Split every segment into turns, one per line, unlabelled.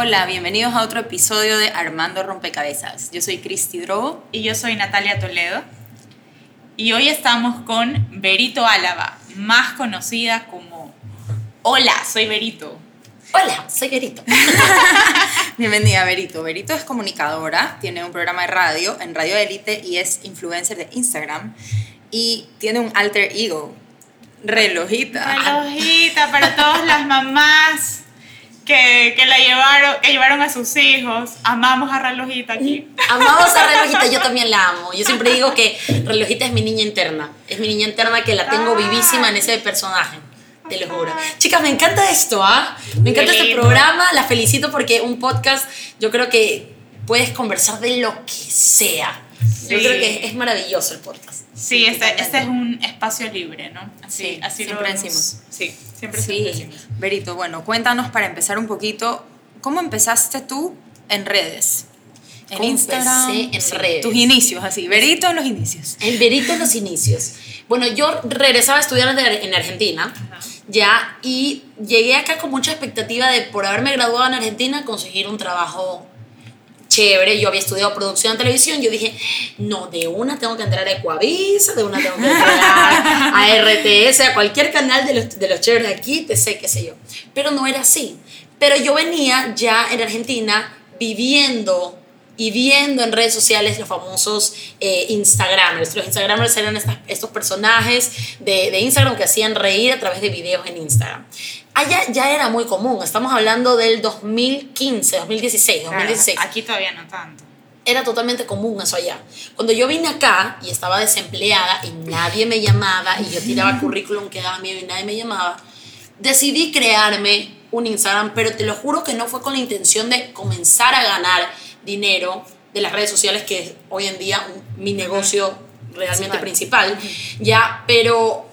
Hola, bienvenidos a otro episodio de Armando Rompecabezas. Yo soy Cristi Drogo.
Y yo soy Natalia Toledo. Y hoy estamos con Berito Álava, más conocida como Hola, soy Berito.
Hola, soy Berito. Bienvenida, Berito. Berito es comunicadora, tiene un programa de radio en Radio Élite y es influencer de Instagram. Y tiene un alter ego, relojita.
Relojita para todas las mamás que, que, la llevaron, que llevaron a sus hijos. Amamos a Relojita aquí.
Amamos a Relojita, yo también la amo. Yo siempre digo que Relojita es mi niña interna. Es mi niña interna que la tengo vivísima en ese personaje. Te lo juro. Chicas, me encanta esto, ¿ah? Me encanta este programa. La felicito porque un podcast, yo creo que puedes conversar de lo que sea. Yo creo que es maravilloso el podcast.
Sí, este, este es un espacio libre, ¿no? Así,
sí,
así
siempre
lo
decimos.
Sí, siempre,
Sí.
siempre decimos.
Berito, bueno, cuéntanos para empezar un poquito, ¿cómo empezaste tú en redes? En
¿Cómo
Instagram.
en
sí,
redes?
Tus inicios, así. Berito en los inicios.
El verito en los inicios. Bueno, yo regresaba a estudiar en Argentina, ya, y llegué acá con mucha expectativa de, por haberme graduado en Argentina, conseguir un trabajo chévere. Yo había estudiado producción en televisión. Yo dije, no, de una tengo que entrar a Ecuavisa, de una tengo que entrar a, a RTS, a cualquier canal de los, de los chéveres de aquí, te sé, qué sé yo. Pero no era así. Pero yo venía ya en Argentina viviendo y viendo en redes sociales los famosos eh, Instagramers. Los Instagramers eran estas- estos personajes de, de Instagram que hacían reír a través de videos en Instagram. Allá ya era muy común, estamos hablando del 2015, 2016, 2016
Claro, aquí todavía no tanto.
era totalmente común eso allá. Cuando yo vine acá y estaba desempleada y nadie me llamaba y yo tiraba currículum que daba miedo y nadie me llamaba, decidí crearme un Instagram, pero te lo juro que no fue con la intención de comenzar a ganar dinero de las redes sociales, que es hoy en día un- mi negocio realmente principal, ya, pero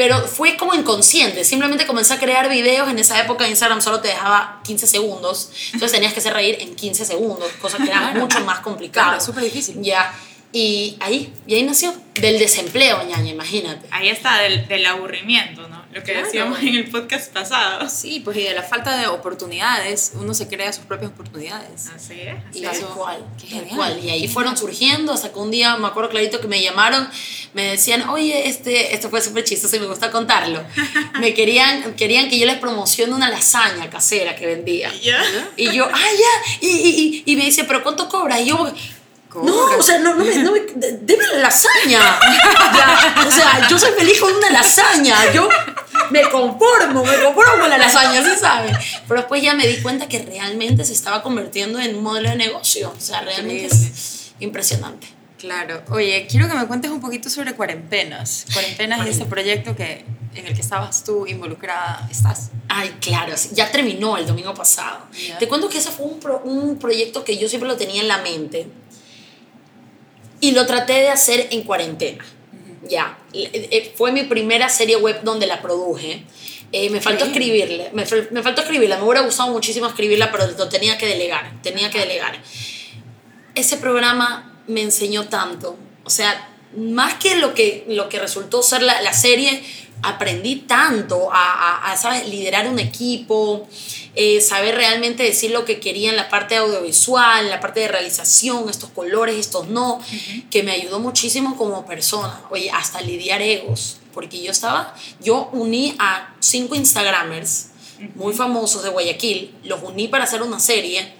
pero fue como inconsciente. Simplemente comencé a crear videos. En esa época Instagram solo te dejaba 15 segundos. Entonces tenías que hacer reír en 15 segundos, cosa que era mucho más complicado.
Claro, súper difícil.
Ya. Y ahí, y ahí nació. Del desempleo, ñaña, imagínate.
Ahí está del, del aburrimiento, ¿no? Lo que
Claro.
decíamos en el podcast pasado.
Sí, pues y de la falta de oportunidades, uno se crea sus propias oportunidades.
Así es.
Y
Tal cual,
qué
tal
genial.
cual. Y ahí fueron surgiendo hasta que un día, me acuerdo clarito que me llamaron, me decían, oye, este, esto fue súper chistoso y me gusta contarlo. Me querían, querían que yo les promocione una lasaña casera que vendía.
¿Ya?
Y yo, ah, ya. Y, y, y, y me dice, ¿pero cuánto cobras? Y yo, no, o sea, no, no me, no me, de- deme la lasaña. Ya, o sea, yo soy feliz con una lasaña. Yo me conformo, me conformo con la lasaña, ¿sí sabes? Pero después ya me di cuenta que realmente se estaba convirtiendo en un modelo de negocio. O sea, realmente es impresionante.
Claro. Oye, quiero que me cuentes un poquito sobre Cuarentenas. Cuarentenas es ese proyecto que, en el que estabas tú involucrada. ¿Estás?
Ay, claro, ya terminó el domingo pasado.
Ya.
Te cuento que ese fue un, pro- un proyecto que yo siempre lo tenía en la mente y lo traté de hacer en cuarentena. Ya, Eh, fue mi primera serie web donde la produje. Eh, me faltó
Ok.
escribirle, me, me faltó escribirla, me hubiera gustado muchísimo escribirla, pero lo tenía que delegar, tenía que delegar. Ese programa me enseñó tanto, o sea, más que lo que, lo que resultó ser la, la serie, aprendí tanto a, a- a, ¿sabes? liderar un equipo, eh, saber realmente decir lo que quería en la parte audiovisual, en la parte de realización, estos colores, estos no, que me ayudó muchísimo como persona, oye, hasta lidiar egos, porque yo estaba, yo uní a cinco Instagramers muy famosos de Guayaquil, los uní para hacer una serie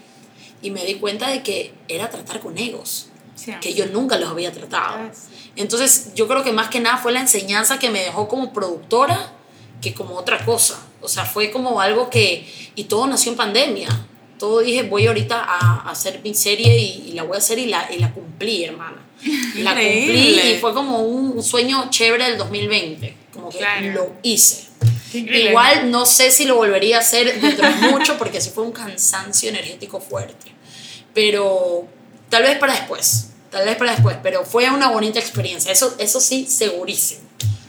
y me di cuenta de que era tratar con egos
Sí.
que yo nunca los había tratado.
Ah, sí.
Entonces, yo creo que más que nada fue la enseñanza que me dejó como productora que como otra cosa. O sea, fue como algo que... Y todo nació en pandemia. Todo dije, voy ahorita a, a hacer mi serie y, y la voy a hacer y la, y la cumplí, hermana. La cumplí y fue como un, un sueño chévere del 2020. Como que
Claro.
lo hice.
Increíble.
Igual no sé si lo volvería a hacer dentro de mucho porque sí fue un cansancio energético fuerte. pero tal vez para después, tal vez para después, pero fue una bonita experiencia, eso, eso sí, segurísimo.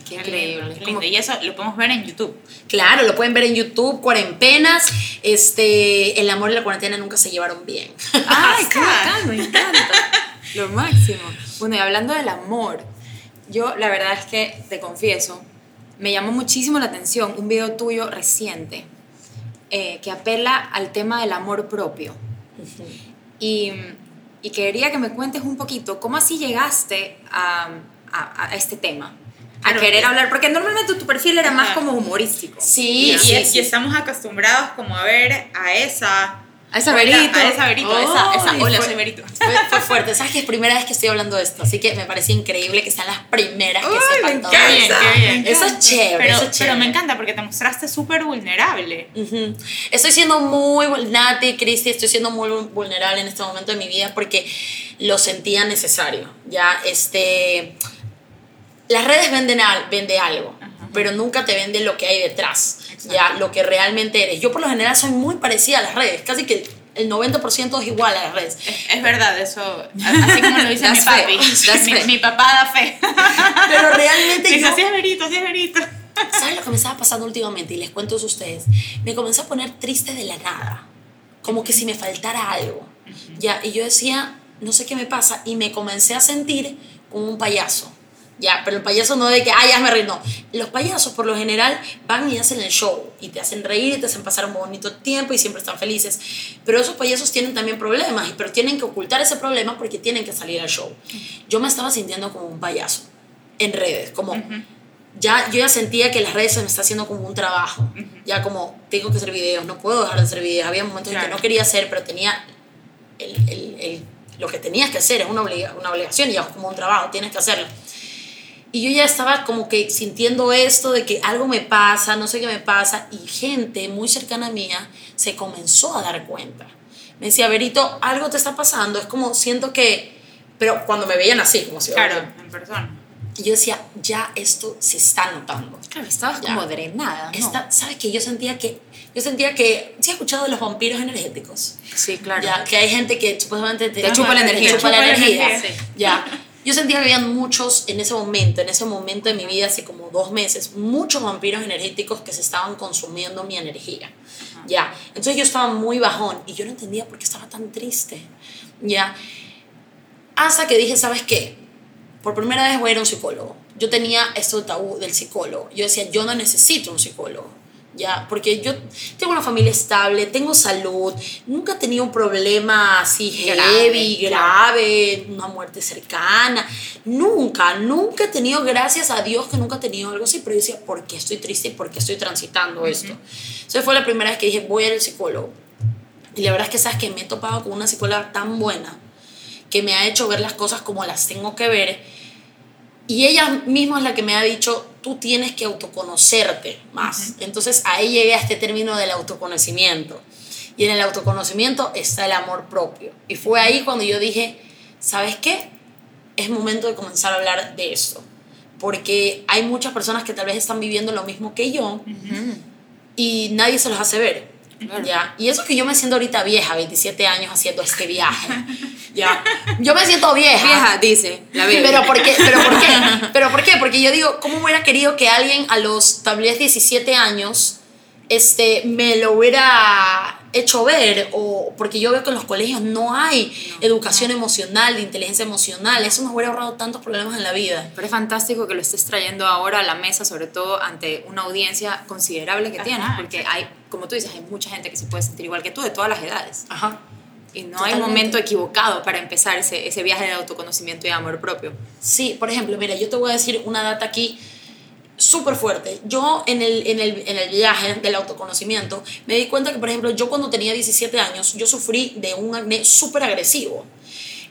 Qué
Qué
increíble.
qué lindo. Y eso lo podemos ver en YouTube.
Claro, lo pueden ver en YouTube, Cuarentenas, este, el amor y la cuarentena nunca se llevaron bien.
Ay, qué
Ajá.
bacán, me encanta. Lo máximo. Bueno, y hablando del amor, yo la verdad es que te confieso, me llamó muchísimo la atención un video tuyo reciente eh, que apela al tema del amor propio. Y, y quería que me cuentes un poquito cómo así llegaste a, a- a este tema. A
Claro.
querer hablar, porque normalmente tu perfil era más como humorístico.
Sí,
Y,
sí,
y
sí.
estamos acostumbrados como a ver a esa...
A esa
Hola,
Verito.
A esa verito, esa, esa, hola,
fue-
soy verito.
Fue, fue fuerte, sabes que es primera vez que estoy hablando de esto, así que me parece increíble que sean las primeras que sepan todo
Qué bien, qué bien.
Eso es chévere,
Pero,
eso es
pero me
chévere.
encanta porque te mostraste súper vulnerable.
Estoy siendo muy, Nati, Cristi, estoy siendo muy vul- vulnerable en este momento de mi vida porque lo sentía necesario. Ya, este, las redes venden, al, vende algo, pero nunca te vende lo que hay detrás,
Exacto.
ya, lo que realmente eres. Yo por lo general soy muy parecida a las redes, casi que el 90% es igual a las redes.
Es, es verdad, eso. Así como lo dice mi papi. Mi, papá da fe.
Pero realmente
Dice,
yo...
así es verito, así es verito.
¿Saben lo que me estaba pasando últimamente? Y les cuento a ustedes. Me comencé a poner triste de la nada. Como que si me faltara algo. Ya, y yo decía, no sé qué me pasa. Y me comencé a sentir como un payaso. Ya, pero el payaso no de que, ay, hazme reír, no. Los payasos por lo general van y hacen el show y te hacen reír y te hacen pasar un bonito tiempo y siempre están felices. Pero esos payasos tienen también problemas, pero tienen que ocultar ese problema porque tienen que salir al show. Yo me estaba sintiendo como un payaso en redes, como ya yo ya sentía que las redes se me está haciendo como un trabajo. Ya como tengo que hacer videos, no puedo dejar de hacer videos. Había momentos en que no quería hacer, pero tenía el, el- el- lo que tenías que hacer, es una, obliga- una obligación y ya es como un trabajo, tienes que hacerlo. Y yo ya estaba como que sintiendo esto de que algo me pasa, no sé qué me pasa, y gente muy cercana a mía se comenzó a dar cuenta. Me decía, Berito, algo te está pasando, es como siento que, pero cuando me veían así, como si
Claro, en persona.
y yo decía, ya esto se está notando.
Claro, estabas
Ya.
como drenada, ¿no?
Esta, ¿Sabes qué? Yo sentía que, yo sentía que, ¿sí has escuchado de los vampiros energéticos?
Sí, claro.
Ya, que hay gente que supuestamente te,
Te chupa la
te
energía.
la
Chupa la
energía.
energía.
Sí.
Ya. Yo sentía que habían muchos en ese momento, en ese momento de mi vida, hace como dos meses, muchos vampiros energéticos que se estaban consumiendo mi energía. Ya. Entonces yo estaba muy bajón y yo no entendía por qué estaba tan triste. Ya. Hasta que dije, ¿sabes qué? Por primera vez voy a ir a un psicólogo. Yo tenía esto tabú del psicólogo. Yo decía, yo no necesito un psicólogo. Ya, porque yo tengo una familia estable, tengo salud, nunca he tenido un problema así
Grave,
heavy,
claro.
grave, una muerte cercana. Nunca, nunca he tenido, gracias a Dios que nunca he tenido algo así, pero yo decía, ¿por qué estoy triste y por qué estoy transitando esto? Entonces fue la primera vez que dije, voy al psicólogo. Y la verdad es que sabes que me he topado con una psicóloga tan buena que me ha hecho ver las cosas como las tengo que ver. Y ella misma es la que me ha dicho, tú tienes que autoconocerte más. Entonces ahí llegué a este término del autoconocimiento. Y en el autoconocimiento está el amor propio. Y fue ahí cuando yo dije, ¿sabes qué? Es momento de comenzar a hablar de esto. Porque hay muchas personas que tal vez están viviendo lo mismo que yo y nadie se los hace ver. ¿ya? Y eso que yo me siento ahorita vieja, 27 años haciendo este viaje. ¿ya? Yo me siento vieja.
Vieja, dice, la bebé.
Pero ¿por qué? ¿Pero por qué? ¿Pero por qué? Porque yo digo, ¿cómo hubiera querido que alguien a los tal vez 17 años este, me lo hubiera hecho ver? O porque yo veo que en los colegios no hay educación emocional, de inteligencia emocional. Eso nos hubiera ahorrado tantos problemas en la vida.
Pero es fantástico que lo estés trayendo ahora a la mesa, sobre todo ante una audiencia considerable que
Ajá,
tienes, porque hay, como tú dices, hay mucha gente que se puede sentir igual que tú, de todas las edades.
Ajá.
Y no hay
Totalmente.
momento equivocado para empezar ese, ese viaje de autoconocimiento y amor propio.
Sí, por ejemplo, mira, yo te voy a decir una data aquí súper fuerte. Yo en el, en, el, en el viaje del autoconocimiento me di cuenta que, por ejemplo, yo cuando tenía 17 años, yo sufrí de un acné súper agresivo.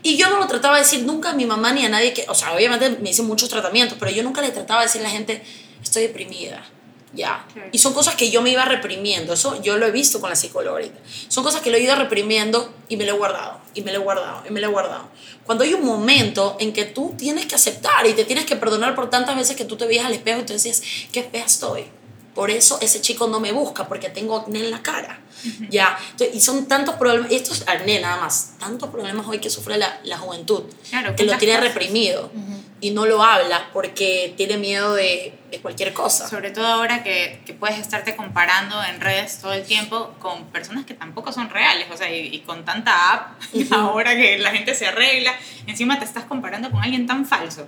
Y yo no lo trataba de decir nunca a mi mamá ni a nadie que, o sea, obviamente me hice muchos tratamientos, pero yo nunca le trataba de decir a la gente, estoy deprimida. Ya. Y son cosas que yo me iba reprimiendo. Eso yo lo he visto con la psicóloga ahorita. Son cosas que lo he ido reprimiendo y me lo he guardado, y me lo he guardado, y me lo he guardado. Cuando hay un momento en que tú tienes que aceptar y te tienes que perdonar por tantas veces que tú te veías al espejo y tú decías, qué fea estoy. por eso ese chico no me busca, porque tengo acné en la cara. Ya, Entonces, y son tantos problemas, esto es acné nada más, tantos problemas hoy que sufre la, la juventud,
Claro,
que lo tiene
cosas.
reprimido y no lo habla porque tiene miedo de, de cualquier cosa.
Sobre todo ahora que, que puedes estarte comparando en redes todo el tiempo con personas que tampoco son reales, o sea, y, y con tanta app, ahora que la gente se arregla, encima te estás comparando con alguien tan falso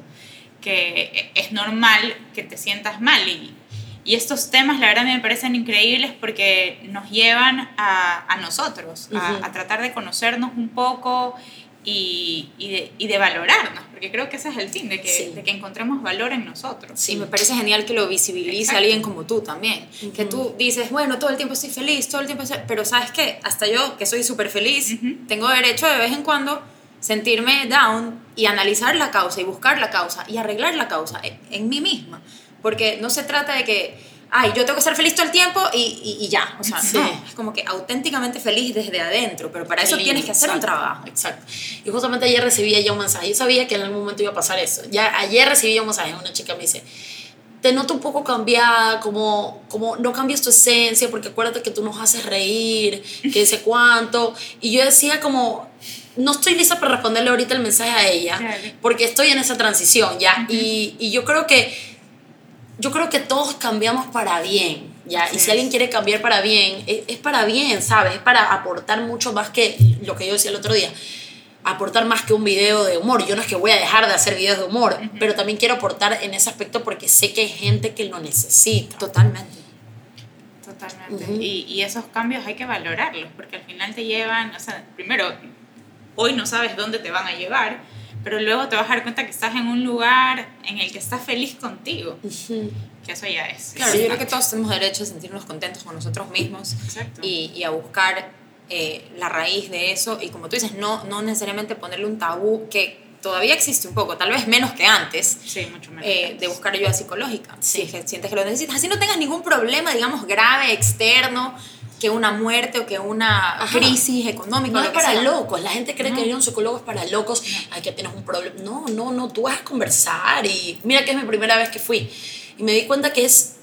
que es normal que te sientas mal. Y, y estos temas la verdad me parecen increíbles porque nos llevan a, a nosotros, a, a tratar de conocernos un poco y, y, de, y de valorarnos, porque creo que ese es el fin, de que,
Sí.
de que encontremos valor en nosotros.
Y me parece genial que lo visibilice
Exacto.
alguien como tú también. Que tú dices, bueno, todo el tiempo estoy feliz, todo el tiempo estoy... Pero ¿sabes qué? Hasta yo, que soy súper feliz,
Ujú.
tengo derecho de vez en cuando sentirme down y analizar la causa y buscar la causa y arreglar la causa en, en mí misma. Porque no se trata de que, ay, yo tengo que estar feliz todo el tiempo y, y, y ya. O sea,
Sí.
no, es como que auténticamente feliz desde adentro, pero para eso
Sí,
tienes que hacer un
exacto,
trabajo.
Exacto. Y justamente ayer recibí ya un mensaje. Yo sabía que en algún momento iba a pasar eso. Ya ayer recibí un mensaje. Una chica me dice, te noto un poco cambiada, como, como no cambias tu esencia, porque acuérdate que tú nos haces reír, que sé cuánto. Y yo decía como, no estoy lista para responderle ahorita el mensaje a ella,
Claro.
porque estoy en esa transición, ¿ya? y, y yo creo que yo creo que todos cambiamos para bien, ¿ya?
Así
y si alguien quiere cambiar para bien, es, es para bien, ¿sabes? Es para aportar mucho más que lo que yo decía el otro día. Aportar más que un video de humor. Yo no es que voy a dejar de hacer videos de humor, pero también quiero aportar en ese aspecto porque sé que hay gente que lo necesita.
Totalmente.
Totalmente.
Ujú.
y, y esos cambios hay que valorarlos, porque al final te llevan, o sea, primero, hoy no sabes dónde te van a llevar, pero luego te vas a dar cuenta que estás en un lugar en el que estás feliz contigo,
Ujú.
que eso ya es.
Claro,
es
yo creo que todos tenemos derecho a sentirnos contentos con nosotros mismos
Exacto.
y, y a buscar eh, la raíz de eso y como tú dices, no, no necesariamente ponerle un tabú que todavía existe un poco, tal vez menos que antes,
Sí, mucho menos.
eh, de buscar ayuda psicológica,
Sí.
si es que sientes que lo necesitas, así no tengas ningún problema, digamos, grave, externo, que una muerte o que una
Ajá.
crisis económica.
No es para
sea.
locos. La gente cree
No.
que ir a un psicólogo es para locos. Ay, que tienes un problema. No, no, no. Tú vas a conversar. Y mira que es mi primera vez que fui. Y me di cuenta que es.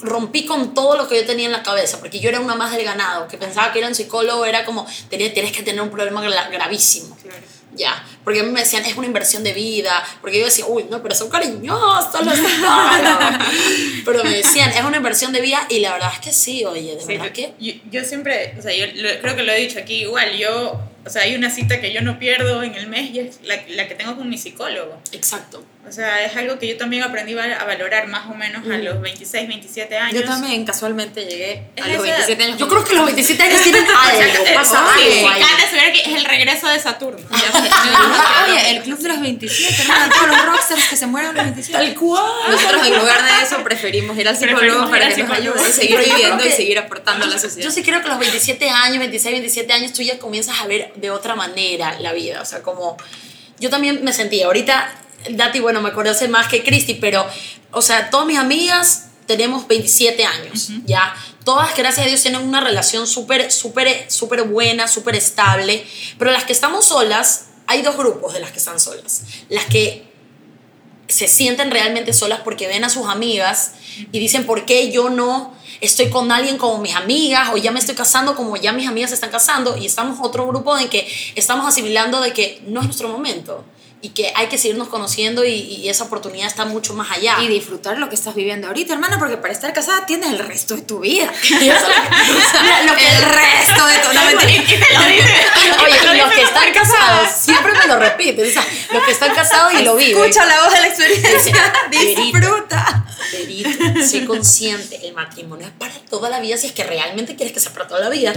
Rompí con todo lo que yo tenía en la cabeza, porque yo era una más del ganado, que pensaba que ir a un psicólogo era como, tienes que tener un problema gra- gravísimo.
Claro.
Ya, porque a mí me decían, es una inversión de vida, porque yo decía, uy, no, pero son cariñosos los. Pero me decían, es una inversión de vida, y la verdad es que sí, oye, de
Sí,
verdad
yo,
que...
yo, yo siempre, o sea, yo lo- creo que lo he dicho aquí igual, yo, o sea, hay una cita que yo no pierdo en el mes y es la, la que tengo con mi psicólogo.
Exacto.
O sea, es algo que yo también aprendí a valorar más o menos a los 26, 27 años.
Yo también casualmente llegué
Es
a los
esa edad.
27 años.
Yo creo que los 27 años tienen algo, pasa algo
sí,
ahí.
Kate se ve que es el regreso de Saturno. Se-
Oye, el club de los 27, hermano, todos los rockstars que se mueren a los 27.
Tal cual.
Nosotros en lugar de eso preferimos ir al psicólogo para
al
que nos ayude y seguir viviendo y seguir aportando a la sociedad.
Yo sí creo que a los 27 años, 26, 27 años, tú ya comienzas a ver de otra manera la vida. O sea, como yo también me sentía. Ahorita, Dati, bueno, me conoce más que Cristi, pero, o sea, todas mis amigas tenemos 27 años, ¿ya? Todas, gracias a Dios, tienen una relación súper, súper, súper buena, súper estable. Pero las que estamos solas, hay dos grupos de las que están solas. Las que se sienten realmente solas porque ven a sus amigas y dicen, ¿por qué yo no estoy con alguien como mis amigas o ya me estoy casando como ya mis amigas se están casando? Y estamos otro grupo en que estamos asimilando de que no es nuestro momento y que hay que seguirnos conociendo y, y esa oportunidad está mucho más allá.
Y disfrutar lo que estás viviendo ahorita, hermana, porque para estar casada tienes el resto de tu vida.
Y eso- Mira, lo que-
el resto de tu no, mentira.
Oye, y los que están casados siempre me lo repiten. O sea, los que están casados y lo viven.
Escucha la voz de la experiencia. Disfruta.
Verito, sé consciente, el matrimonio es para toda la vida si es que realmente quieres que sea para toda la vida.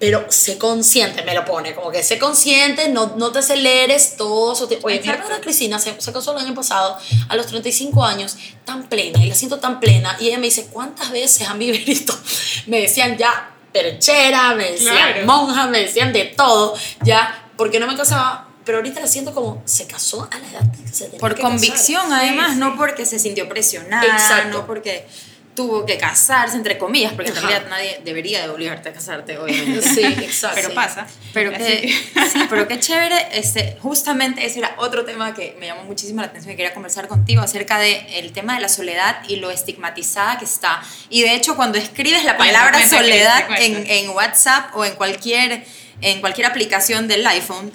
Pero sé consciente, me lo pone, como que sé consciente, no, no te aceleres todo eso. Oye, hermana Cristina se, se casó el año pasado, a los 35 años, tan plena, y la siento tan plena. Y ella me dice, ¿cuántas veces a mí, Verito, me decían ya perchera, me decían
Claro.
monja, me decían de todo, ya, porque no me casaba. Pero ahorita la siento como, se casó a la edad que se tenía
Por
que casar.
convicción, además, no porque se sintió presionada,
Exacto.
no porque tuvo que casarse, entre comillas, porque en realidad nadie debería de obligarte a casarte, obviamente.
Sí, exacto.
Pero pasa.
Pero que, sí, pero qué chévere, este, justamente ese era otro tema que me llamó muchísimo la atención y quería conversar contigo acerca del el tema de la soledad y lo estigmatizada que está. Y de hecho, cuando escribes la palabra soledad en, en WhatsApp o en cualquier, en cualquier aplicación del iPhone,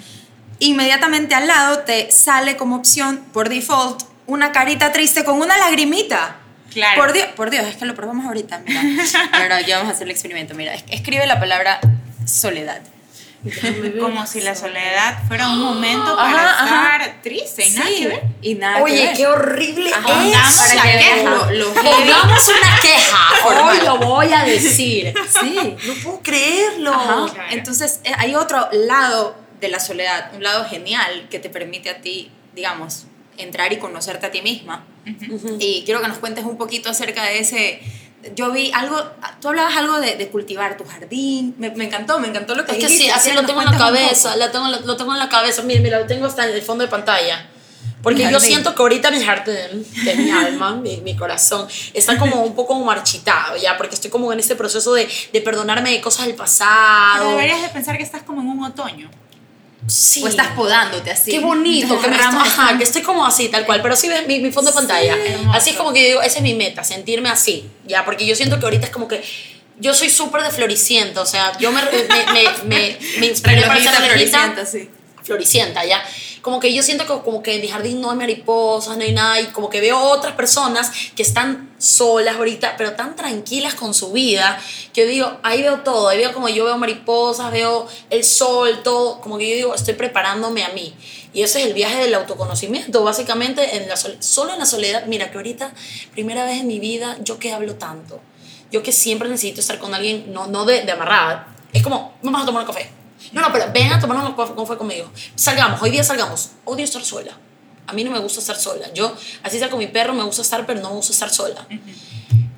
inmediatamente al lado te sale como opción, por default, una carita triste con una lagrimita.
Claro.
Por Dios, por Dios, es que lo probamos ahorita, mira. Ahora ya vamos a hacer el experimento, mira. es- Escribe la palabra soledad.
Como si la soledad fuera un momento para
Ajá, ajá.
estar triste y nada que ver.
Y nada que
Oye,
ver.
qué horrible
Ajá.
es.
Pongamos
para
la
que
queja.
lo, lo.
Pongamos una queja. Hoy lo voy a decir.
Sí.
No puedo creerlo.
Ajá.
Claro.
Entonces, eh, hay otro lado de la soledad, un lado genial que te permite a ti, digamos, entrar y conocerte a ti misma. Y quiero que nos cuentes un poquito acerca de ese... Yo vi algo, tú hablabas algo de, de cultivar tu jardín, me, me encantó, me encantó lo que
Es que
dijiste.
sí, así lo tengo en la cabeza, lo tengo, lo tengo en la cabeza. Mira, mira, lo tengo hasta en el fondo de pantalla. Porque yo siento que ahorita mi jardín, de mi alma, mi, mi corazón, está como un poco marchitado, ¿ya? Porque estoy como en este proceso de, de perdonarme de cosas del
Pero
pasado.
deberías de pensar que estás como en un otoño.
Sí.
O estás podándote así.
Qué bonito, que me
ramas
ajá, que estoy como así, tal cual. Pero sí ves mi, mi fondo de pantalla.
hermoso.
Así es como que yo digo, esa es mi meta, sentirme así, ¿ya? Porque yo siento que ahorita es como que yo soy súper de floricienta, o sea, yo me, me, me, me, me inspiré para ser
relojita floricienta, sí.
floricienta, ¿ya? Como que yo siento que como que en mi jardín no hay mariposas, no hay nada, y como que veo otras personas que están solas ahorita, pero tan tranquilas con su vida, que yo digo, ahí veo todo, ahí veo como yo veo mariposas, veo el sol, todo, como que yo digo, estoy preparándome a mí. Y ese es el viaje del autoconocimiento, básicamente, en la sol- solo en la soledad. Mira, que ahorita, primera vez en mi vida, yo que hablo tanto, yo que siempre necesito estar con alguien, no, no de, de amarrada, es como, vamos a tomar un café. No, no, pero ven a tomar un café café conmigo. Salgamos, hoy día salgamos. Odio estar sola. A mí no me gusta estar sola. Yo, así sea con mi perro, me gusta estar, pero no me gusta estar sola.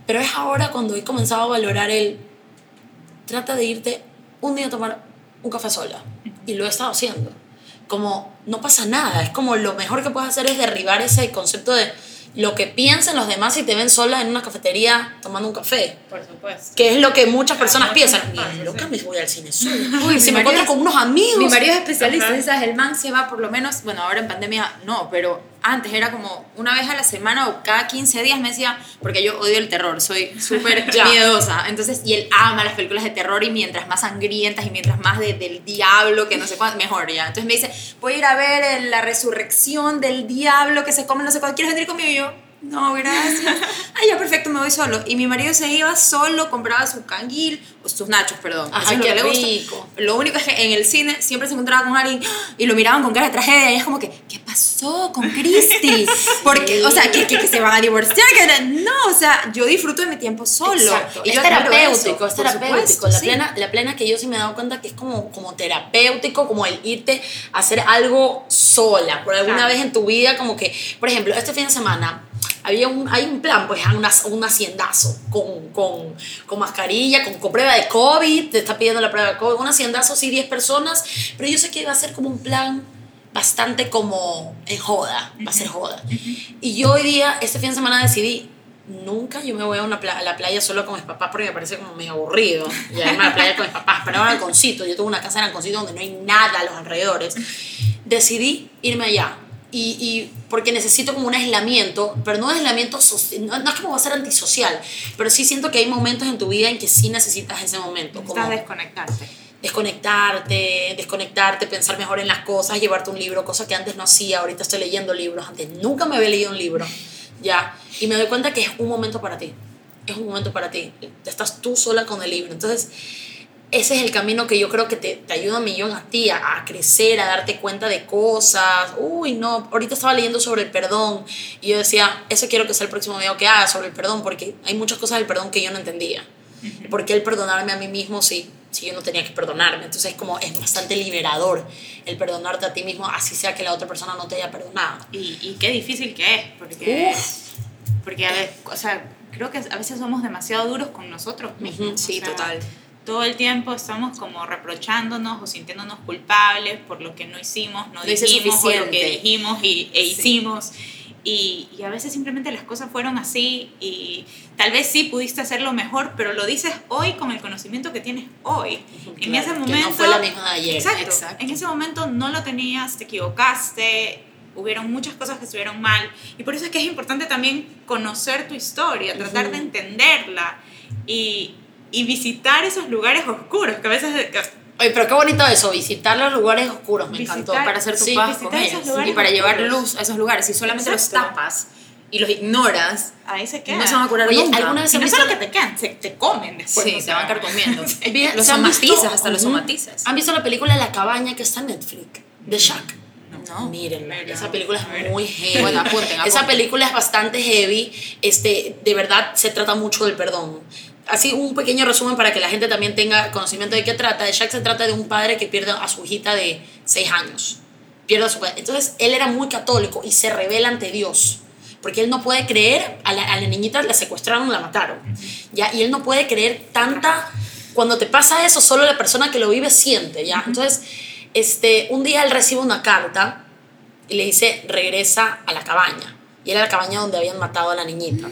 Pero es ahora cuando he comenzado a valorar el. Trata de irte un día a tomar un café sola. Y lo he estado haciendo. Como no pasa nada. Es como lo mejor que puedes hacer es derribar ese concepto de lo que piensan los demás si te ven sola en una cafetería tomando un café.
Por supuesto.
Que es lo que muchas personas piensan. Ni loca me voy al cine sola.
Uy,
si me encuentro con unos amigos.
Mi marido es especialista. ¿sabes? El man se va por lo menos, bueno, ahora en pandemia no, pero antes era como una vez a la semana o cada 15 días me decía, porque yo odio el terror, soy súper miedosa. Entonces, y él ama las películas de terror y mientras más sangrientas y mientras más de- del diablo, que no sé cuánto, mejor ya. Entonces me dice, voy a ir a ver la resurrección del diablo que se come, no sé cuánto, ¿quieres venir conmigo? Y yo, no, gracias. Ah, ya, perfecto, me voy solo. Y mi marido se iba solo, compraba su canguil, o sus nachos, perdón.
Ajá,
Eso es lo que le gusta.
rico.
Lo único es que en el cine siempre se encontraba con alguien y lo miraban con cara de tragedia y es como que, ¿qué pasó con Christy? Porque, o sea, que, que, que se van a divorciar, que no, o sea, yo disfruto de mi tiempo solo.
Exacto.
Y
es
yo
terapéutico, es terapéutico.
supuesto,
la,
sí.
plena, la plena que yo sí me he dado cuenta que es como, como terapéutico, como el irte a hacer algo sola, por alguna
Claro.
vez en tu vida, como que, por ejemplo, este fin de semana había un, hay un plan, pues, una, un haciendazo con, con, con mascarilla, con, con prueba de COVID, te está pidiendo la prueba de COVID, un haciendazo, sí, 10 personas, pero yo sé que va a ser como un plan bastante como en joda, va a ser joda. Y yo hoy día, este fin de semana decidí, nunca yo me voy a, una pla- a la playa solo con mis papás porque me parece como medio aburrido. Y irme a la playa con mis papás, pero ahora Alconcito, yo tengo una casa en Alconcito donde no hay nada a los alrededores. Decidí irme allá. Y, y porque necesito como un aislamiento, pero no un aislamiento, no, no es como va a ser antisocial, pero sí siento que hay momentos en tu vida en que sí necesitas ese momento. Como,
Necesitas desconectarte.
desconectarte, desconectarte, pensar mejor en las cosas, llevarte un libro, cosa que antes no hacía, ahorita estoy leyendo libros, antes nunca me había leído un libro, ya, y me doy cuenta que es un momento para ti, es un momento para ti, estás tú sola con el libro, entonces ese es el camino que yo creo que te, te ayuda a millón a ti, a, a crecer, a darte cuenta de cosas, uy, no, ahorita estaba leyendo sobre el perdón, y yo decía, eso quiero que sea el próximo video que haga sobre el perdón, porque hay muchas cosas del perdón que yo no entendía. ¿Por qué el perdonarme a mí mismo si, si yo no tenía que perdonarme? Entonces es como, es bastante liberador el perdonarte a ti mismo, así sea que la otra persona no te haya perdonado.
Y, y qué difícil que es, porque,
Uf.
porque a veces, o sea, creo que a veces somos demasiado duros con nosotros mismos.
Sí,
sea,
total.
Todo el tiempo estamos como reprochándonos o sintiéndonos culpables por lo que no hicimos, no
No
dijimos, o lo que dijimos y, e
Sí.
hicimos. Y, y, a veces simplemente las cosas fueron así y tal vez sí pudiste hacerlo mejor, pero lo dices hoy con el conocimiento que tienes hoy. en ese momento...
No fue la misma de ayer.
Exacto, exacto. En ese momento no lo tenías, te equivocaste, hubieron muchas cosas que estuvieron mal. Y por eso es que es importante también conocer tu historia, tratar de entenderla y, y, visitar esos lugares oscuros, que a veces...
Oye, pero qué bonito eso, visitar los lugares oscuros, me encantó.
Para hacer tu paz con ellos. Y para llevar luz a esos lugares. Si solamente los tapas y los ignoras,
ahí se quedan.
No se van a curar
Oye,
nunca.
¿alguna vez
y no solo que te quedan, se te comen después.
Sí, se van carcomiendo. los
¿Se han
somatizas,
visto?
hasta los somatizas.
¿Han visto la película La cabaña que está en Netflix? De Shaq.
No.
Miren,
No.
esa película es muy heavy.
Bueno, apunten,
Esa
apunten.
película es bastante heavy. Este, de verdad se trata mucho del perdón. Así un pequeño resumen para que la gente también tenga conocimiento de qué trata. De Shaq se trata de un padre que pierde a su hijita de 6 años. Pierde a su Entonces él era muy católico y se revela ante Dios. Porque él no puede creer, a la, a la niñita la secuestraron, la mataron. ¿ya? Y él no puede creer tanta... Cuando te pasa eso, solo la persona que lo vive siente. ¿ya? Entonces, este, un día él recibe una carta y le dice, regresa a la cabaña. Y era la cabaña donde habían matado a la niñita.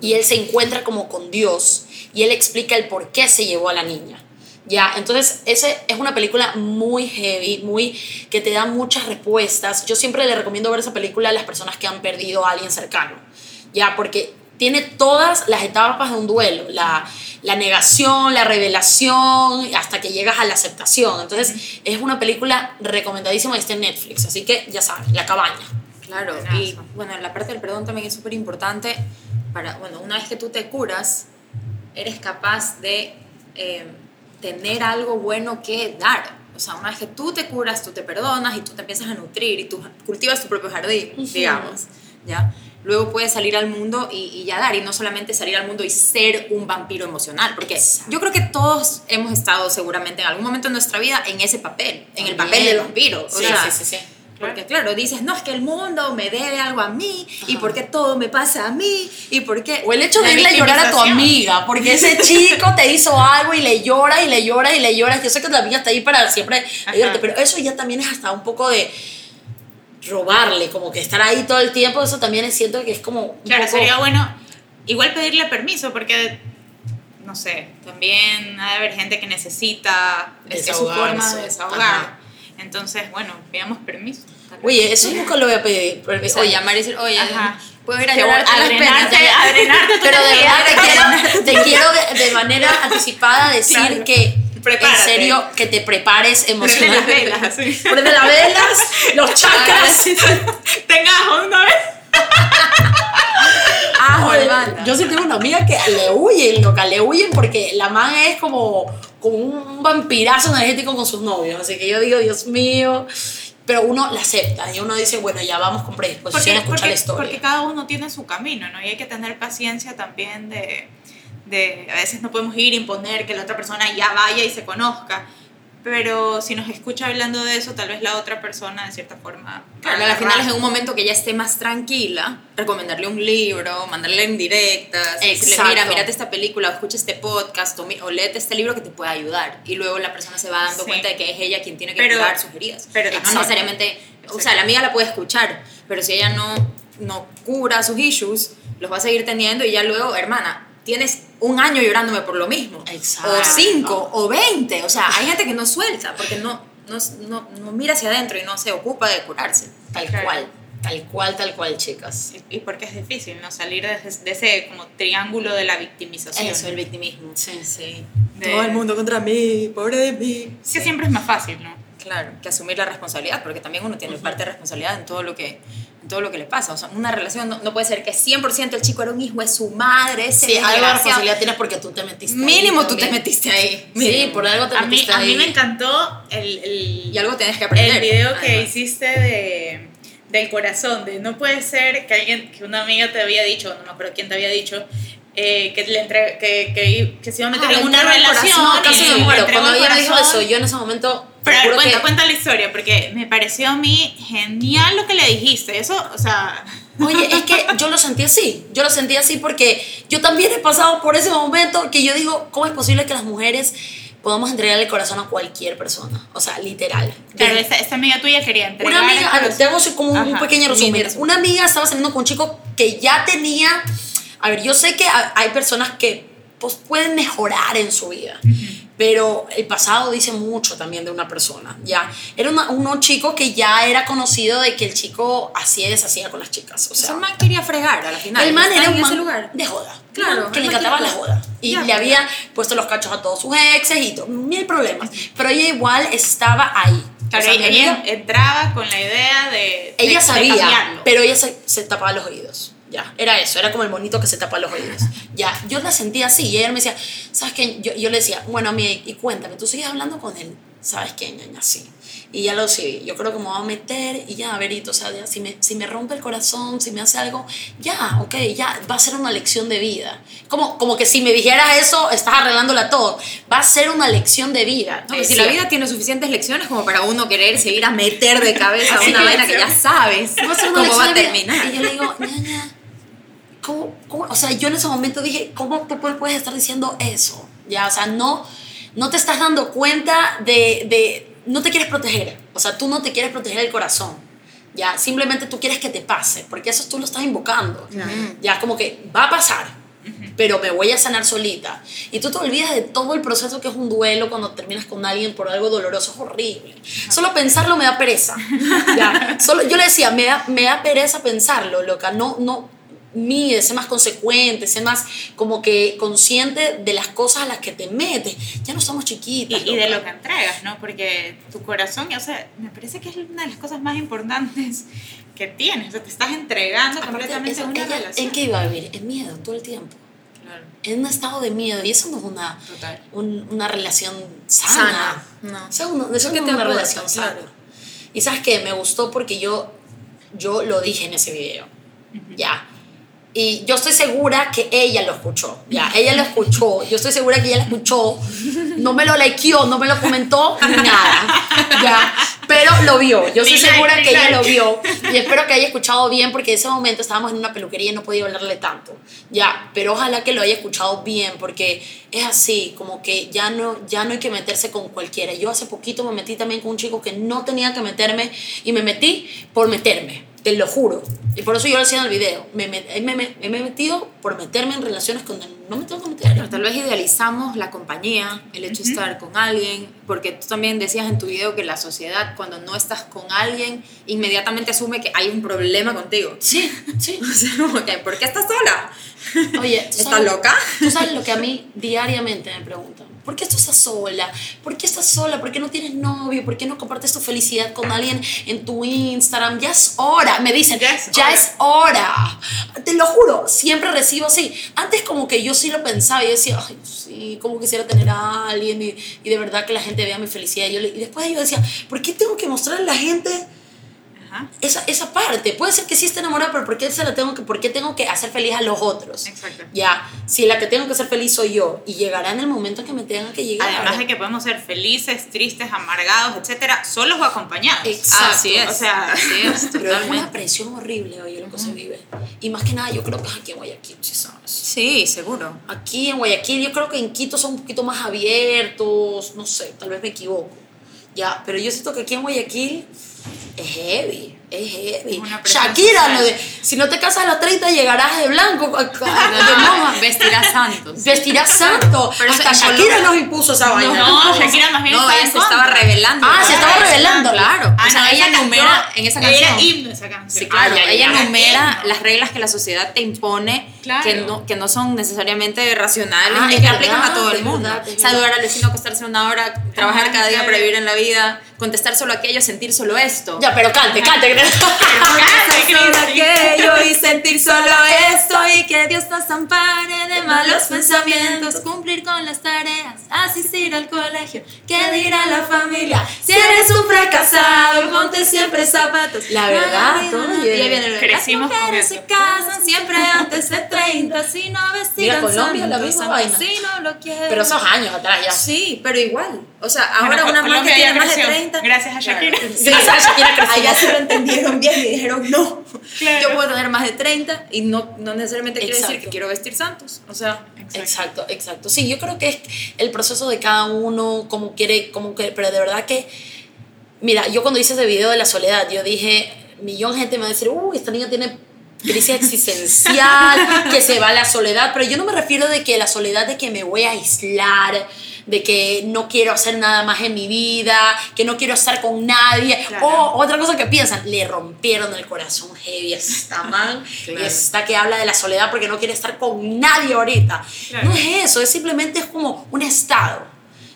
Y él se encuentra como con Dios y él explica el por qué se llevó a la niña. Ya, entonces ese es una película muy heavy, muy que te da muchas respuestas. Yo siempre le recomiendo ver esa película a las personas que han perdido a alguien cercano. Ya, porque tiene todas las etapas de un duelo, la, la negación, la revelación, hasta que llegas a la aceptación. Entonces, es una película recomendadísima y está en Netflix, así que ya saben, La cabaña.
Claro, y bueno, la parte del perdón también es súper importante para, bueno, una vez que tú te curas, eres capaz de eh, tener algo bueno que dar. O sea, una vez que tú te curas, tú te perdonas y tú te empiezas a nutrir y tú cultivas tu propio jardín, digamos, ¿ya? Luego puedes salir al mundo y, y ya dar, y no solamente salir al mundo y ser un vampiro emocional, porque
Exacto.
yo creo que todos hemos estado seguramente en algún momento de nuestra vida en ese papel, en el papel del vampiro. O
Sí,
sea,
sí, sí, sí.
Porque claro, dices, no, es que el mundo me debe algo a mí, y por qué todo me pasa a mí, y por qué...
O el hecho de irle a llorar a tu amiga, porque ese chico te hizo algo y le llora y le llora y le llora. Yo sé que la amiga está ahí para siempre ayudarte, pero eso ya también es hasta un poco de robarle, como que estar ahí todo el tiempo, eso también es siento que es como
Claro,
poco-
sería bueno igual pedirle permiso porque, no sé, también ha de haber gente que necesita, es su forma de desahogar.
Ajá.
Entonces, bueno, pidamos permiso.
Oye, eso nunca lo voy a pedir. pero-
O llamar y decir, oye,
Ajá.
puedo ir a llorar
a drenarte, a drenarte
Pero de verdad te quiero, te quiero de, manera anticipada decir
Claro.
que
Prepárate.
en serio que te prepares
Prende las
emocionalmente.
velas, sí.
Prende las velas, los chakras.
Tenga una vez.
Ah,
Oye,
banda.
Yo sí tengo una amiga que le huyen, loca, le huyen porque la man es como, como un vampirazo energético con sus novios. Así que yo digo, Dios mío. Pero uno la acepta y uno dice, bueno, ya vamos con predisposición
Porque,
a escuchar
porque-
la historia.
porque cada uno tiene su camino, ¿no? Y hay que tener paciencia también de, de, a veces no podemos ir a imponer que la otra persona ya vaya y se conozca, pero si nos escucha hablando de eso, tal vez la otra persona de cierta forma...
Claro, al final es en un momento que ella esté más tranquila, recomendarle un libro, mandarle en directas, decirle, mira, mírate esta película, o escucha este podcast, o, o léete este libro que te puede ayudar. Y luego la persona se va dando
Sí.
cuenta de que es ella quien tiene que
Pero-
curar sus heridas.
pero-
no necesariamente, o sea, la amiga la puede escuchar, pero si ella no, no cura sus issues, los va a seguir teniendo y ya luego, hermana, tienes un año llorándome por lo mismo.
Exacto.
O cinco, o veinte. O sea, hay gente que no suelta porque no, no, no, no mira hacia adentro y no se ocupa de curarse.
Tal
Claro.
cual, tal cual, tal cual, chicas.
Y, y porque es difícil, ¿no? Salir de, ese- de ese como triángulo de la victimización.
Eso, el victimismo.
Sí, sí.
De- Todo el
mundo contra mí, pobre de mí.
Es que siempre es más fácil, ¿no?
Claro, que asumir la responsabilidad, porque también uno tiene parte de responsabilidad en todo lo que, todo lo que le pasa. O sea, una relación no, no puede ser que 100% el chico era un hijo de su madre, ese
Sí, algo de responsabilidad tienes porque tú te metiste ahí
Mínimo tú te metiste ahí.
Sí,
Mínimo.
por algo te
A mí,
metiste
a
ahí.
mí me encantó el, el,
Y algo tienes que aprender.
el video que
además.
hiciste de, del corazón, de no puede ser que alguien, que una amiga te había dicho, no me acuerdo quién te había dicho, eh, que, le entre, que, que, que se iba a meter
Ah,
en una relación.
corazón,
No, casi
y
me muero. Cuando
el
ella me dijo eso, yo en ese momento.
Pero a ver,
juro
cuenta,
que-
cuenta la historia, porque me pareció a mí genial lo que le dijiste. Eso, o sea,
Oye, es que yo lo sentí así. Yo lo sentí así porque yo también he pasado por ese momento que yo digo, ¿cómo es posible que las mujeres podemos entregar el corazón a cualquier persona. O sea, literal.
Pero
De-
esta, esta amiga tuya quería entregar.
una amiga, a ver, te hago como un
Ajá.
pequeño resumen. Una amiga estaba saliendo con un chico que ya tenía. A ver, yo sé que ha- hay personas que pues, pueden mejorar en su vida, pero el pasado dice mucho también de una persona. Ya era una- un chico que ya era conocido de que el chico hacía y deshacía con las chicas. O
O sea, el man quería fregar a la final.
el man era un
ese
man
lugar.
de joda.
Claro,
que le encantaba la
joda.
Y
Ya,
le había puesto los cachos a todos sus exes y todo, mil problemas. Pero ella igual estaba ahí.
Claro,
O sea,
ella entraba con la idea de. de-
ella
de
sabía,
cambiarlo.
pero ella se, se tapaba los oídos. Ya, era eso, era como el monito que se tapa los oídos. Ya, yo la sentía así y ella me decía, ¿sabes qué? Yo, yo le decía, bueno, a mí, y cuéntame, ¿tú sigues hablando con él? ¿Sabes qué, ñaña? Sí. Y ya lo sí, yo creo que me voy a meter y ya, verito, o sea, ya, si, me, si me rompe el corazón, si me hace algo, ya, ok, ya, va a ser una lección de vida. Como, como que si me dijeras eso, estás arreglándola todo. Va a ser una lección de vida.
No, pues si la vida tiene suficientes lecciones como para uno querer seguir a meter de cabeza una vaina que ya sabes
va a ser una
cómo va a terminar.
Y yo le digo, ñaña, ¿cómo, cómo? O sea, yo en ese momento dije, ¿cómo tú puedes estar diciendo eso? Ya, o sea, no, no te estás dando cuenta de, de, no te quieres proteger. O sea, tú no te quieres proteger el corazón. Ya, simplemente tú quieres que te pase, porque eso tú lo estás invocando. Ya, como que va a pasar, pero me voy a sanar solita. Y tú te olvidas de todo el proceso que es un duelo cuando terminas con alguien por algo doloroso, es horrible. Solo pensarlo me da pereza. Ya, solo, yo le decía, me da, me da pereza pensarlo, loca. No, no, mide, sé más consecuente, sé más como que consciente de las cosas a las que te metes. Ya no somos
Y,
chiquitas.
y de
loca.
lo que entregas, ¿no? Porque tu corazón, o sea, me parece que es una de las cosas más importantes que tienes. O sea, te estás entregando
Aparte,
completamente a una
ella,
relación.
¿En qué iba a vivir? En miedo todo el tiempo.
Claro,
En un estado de miedo. Y eso no es una,
total.
un- una relación sana.
Sana, no.
O sea, uno- eso no es una
aporta,
relación sana.
claro.
Y sabes qué, me gustó porque yo, yo lo dije en ese video. Ya. Y yo estoy segura que ella lo escuchó. Ya, ella lo escuchó. Yo estoy segura que ella lo escuchó. No me lo likeó, no me lo comentó, ni nada. Ya. Pero lo vio. Yo estoy segura que ella lo vio. Y espero que haya escuchado bien porque en ese momento estábamos en una peluquería y no podía hablarle tanto. Ya. Pero ojalá que lo haya escuchado bien porque es así, como que ya no, ya no hay que meterse con cualquiera. Yo hace poquito me metí también con un chico que no tenía que meterme y me metí por meterme. Te lo juro. Y por eso yo lo decía en el video. Me- me he metido por meterme en relaciones donde no me tengo que meter.
Pero tal vez idealizamos la compañía, el hecho de estar con alguien, porque tú también decías en tu video que la sociedad cuando no estás con alguien inmediatamente asume que hay un problema contigo.
Sí, sí.
O sea, ¿por qué estás sola?
Oye, ¿tú
¿Estás
sabes-
loca?
Tú sabes lo que a mí diariamente me preguntan. ¿Por qué tú estás sola? ¿Por qué estás sola? ¿Por qué no tienes novio? ¿Por qué no compartes tu felicidad con alguien en tu Instagram? Ya es hora. Me dicen,
Ya es
ya
hora".
es hora. Te lo juro, siempre recibo así. Antes como que yo sí lo pensaba yo decía, ay, sí, como quisiera tener a alguien y, de verdad que la gente vea mi felicidad. Y, después yo decía, ¿por qué tengo que mostrarle a la gente
Ajá.
esa, esa parte? Puede ser que sí esté enamorada, pero ¿por qué, se la tengo que, ¿por qué tengo que hacer feliz a los otros?
Exacto.
Ya, si la que tengo que ser feliz soy yo y llegará en el momento en que me tenga que llegar.
Además de que podemos ser felices, tristes, amargados, etcétera, solos o acompañados.
Exacto.
Así es.
O sea,
así es,
Pero es una presión horrible, oye, lo que se vive. Y más que nada, yo creo que es aquí en Guayaquil, si sabes.
Sí, seguro.
Aquí en Guayaquil, yo creo que en Quito son un poquito más abiertos, no sé, tal vez me equivoco. Ya, pero yo siento que aquí en Guayaquil es heavy, es heavy. Shakira, lo de, si no te casas a los 30 llegarás de blanco.
vestirás santos.
Vestirás santo.
Pero
Hasta Shakira
Colombia-
nos impuso esa vaina.
No, Shakira más bien
No,
estaba
ella
en
se estaba revelando.
Ah, se estaba revelando.
Claro.
Ah,
o sea,
no,
ella
esa
enumera
canción-
en esa
Ella
canción.
himno esa canción.
Sí, claro.
Ah, ya, ya,
ella enumera las reglas que la sociedad te impone
Claro.
que, no, que no son necesariamente racionales
Ah, es
que
verdad,
aplican a todo el mundo.
verdad,
Saludar al vecino, acostarse una hora, trabajar cada día para vivir en la vida, contestar solo aquello, sentir solo esto.
Ya, pero cante, cante.
Aquello y sentir solo esto y que Dios nos ampare de malos pensamientos, cumplir con las tareas, asistir al colegio, ¿qué dirá la familia? Si eres un fracasado, ponte siempre zapatos.
La verdad, todo
y ahí viene
Crecimos
Las mujeres se casan siempre antes de 30, si no vestigan
Colombia, la misma vaina.
Si no lo quieren.
Pero esos años atrás ya.
Sí, pero igual. O sea, ahora
Bueno,
una más que tiene más de
creció.
30.
Gracias a Shakira.
Sí,
Gracias a Shakira creció.
Allá sí lo entendieron bien y dijeron no.
Claro.
Yo puedo tener más de 30 y no, no necesariamente quiere decir
Exacto.
que quiero vestir santos. O sea,
Exacto, exacto. Sí, yo creo que es el proceso de cada uno, como quiere, como que, pero de verdad que, mira, yo cuando hice ese video de la soledad, yo dije, millón de gente me va a decir, uy, esta niña tiene crisis existencial, que se va a la soledad, pero yo no me refiero de que la soledad de que me voy a aislar, de que no quiero hacer nada más en mi vida, que no quiero estar con nadie,
Claro.
o otra cosa que piensan, le rompieron el corazón heavy a esta man,
Claro.
y está que habla de la soledad porque no quiere estar con nadie ahorita.
Claro.
No es eso, es simplemente es como un estado.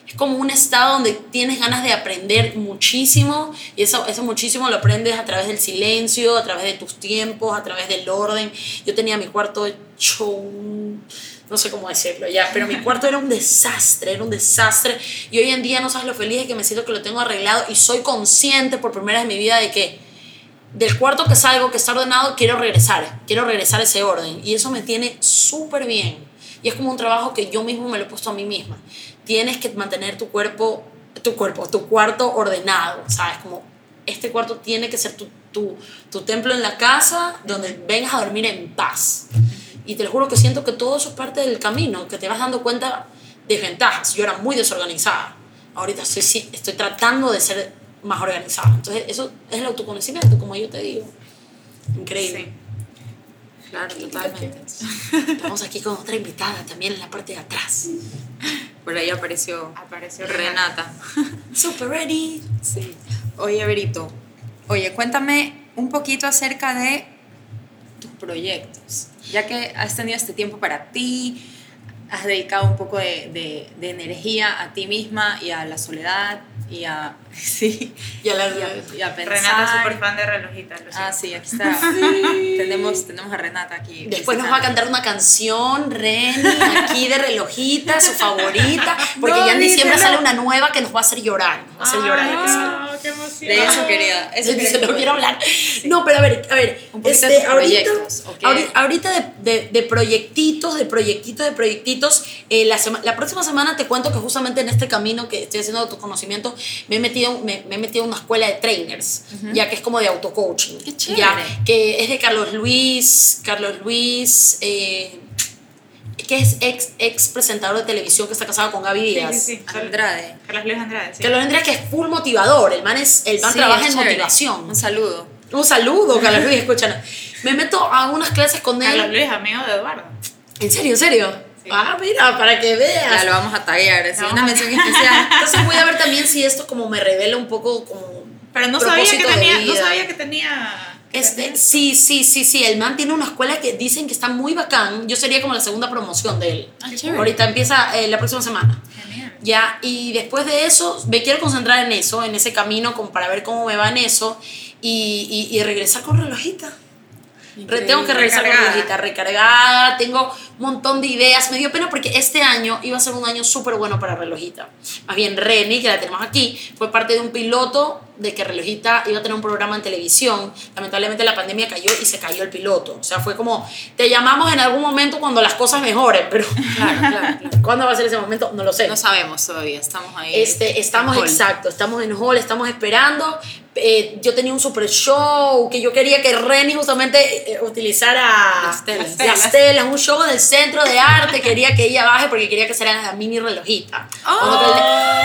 Es como un estado donde tienes ganas de aprender muchísimo y eso, eso muchísimo lo aprendes a través del silencio, a través de tus tiempos, a través del orden. Yo tenía mi cuarto hecho un- no sé cómo decirlo ya, pero mi cuarto era un desastre, era un desastre. Y hoy en día no sabes lo feliz que me siento que lo tengo arreglado y soy consciente por primera vez en mi vida de que del cuarto que salgo, que está ordenado, quiero regresar, quiero regresar a ese orden. Y eso me tiene súper bien. Y es como un trabajo que yo mismo me lo he puesto a mí misma. Tienes que mantener tu cuerpo, tu cuerpo, tu cuarto ordenado, ¿sabes? Como este cuarto tiene que ser tu, tu, tu templo en la casa donde vengas a dormir en paz. Y te lo juro que siento que todo eso es parte del camino, que te vas dando cuenta de ventajas. Yo era muy desorganizada. Ahorita estoy, sí- estoy tratando de ser más organizada. Entonces, eso es el autoconocimiento, como yo te digo. Increíble.
Sí.
claro, totalmente.
Estamos aquí con otra invitada también en la parte de atrás.
Por ahí apareció
Apareció
Renata.
Super ready.
Sí. Oye, Berito, oye, cuéntame un poquito acerca de tus proyectos. Ya que has tenido este tiempo para ti, has dedicado un poco de, de- de energía a ti misma y a la soledad y a, sí,
Ya la
y a, y a pensar.
Renata es súper fan de relojitas. lo
Ah, sí, aquí está. tenemos, tenemos a Renata aquí.
Después nos va a cantar una canción, Reni, aquí de relojita, su favorita, porque
No,
ya en diciembre
díselo.
sale una nueva que nos va a hacer llorar. Nos va a hacer llorar.
Qué emoción.
De eso quería. Eso quería
no quiero hablar. No, pero a ver, a ver. Este, ahorita,
proyectos, ¿ok?
ahori- ahorita de, de, de proyectitos, de proyectitos, de proyectitos. eh, la, sema- la próxima semana te cuento que justamente en este camino que estoy haciendo de autoconocimiento, me he metido, me, me he metido en una escuela de trainers, ya que es como de autocoaching.
Qué chévere.
Ya, que es de Carlos Luis, Carlos Luis. eh, que es ex, ex presentador de televisión que está casado con Gaby
Sí,
Díaz.
sí, sí.
Andrade.
Carlos Luis Andrade, sí.
Carlos Andrés que es full motivador, el man, es, el man
Sí,
trabaja
es
en
chévere.
motivación.
Un saludo.
Un saludo, Carlos Luis, escúchanos. Me meto a unas clases con
Carlos
él.
Luis, amigo de Eduardo.
¿En serio, en serio?
Sí.
Ah, mira, para que
Ya
veas.
lo vamos a taguear, así,
No.
una mención especial.
Entonces voy a ver también si esto como me revela un poco como
Pero no sabía que tenía, no sabía que tenía.
Este, sí, sí, sí, sí. El man tiene una escuela que dicen que está muy bacán. Yo sería como la segunda promoción de él.
Ah.
Ahorita empieza eh, la próxima semana.
Genial.
Ya, y después de eso, me quiero concentrar en eso, en ese camino, como para ver cómo me va en eso y, y, y regresar con relojita. Re- tengo que regresar con
Recargada.
relojita recargada, tengo un montón de ideas. Me dio pena porque este año iba a ser un año súper bueno para relojita. Más bien, Reni, que la tenemos aquí, fue parte de un piloto de que relojita iba a tener un programa en televisión. Lamentablemente la pandemia cayó y se cayó el piloto. O sea, fue como, te llamamos en algún momento cuando las cosas mejoren, pero
Claro, claro, claro.
¿cuándo va a ser ese momento? No lo sé.
No sabemos todavía, estamos ahí.
Este, estamos, exacto, estamos en hall, estamos esperando. Eh, yo tenía un super show que yo quería que Reni justamente eh, utilizara
Las telas.
las
Las telas.
telas, un show del centro de arte. quería que ella baje porque quería que sea la mini relojita.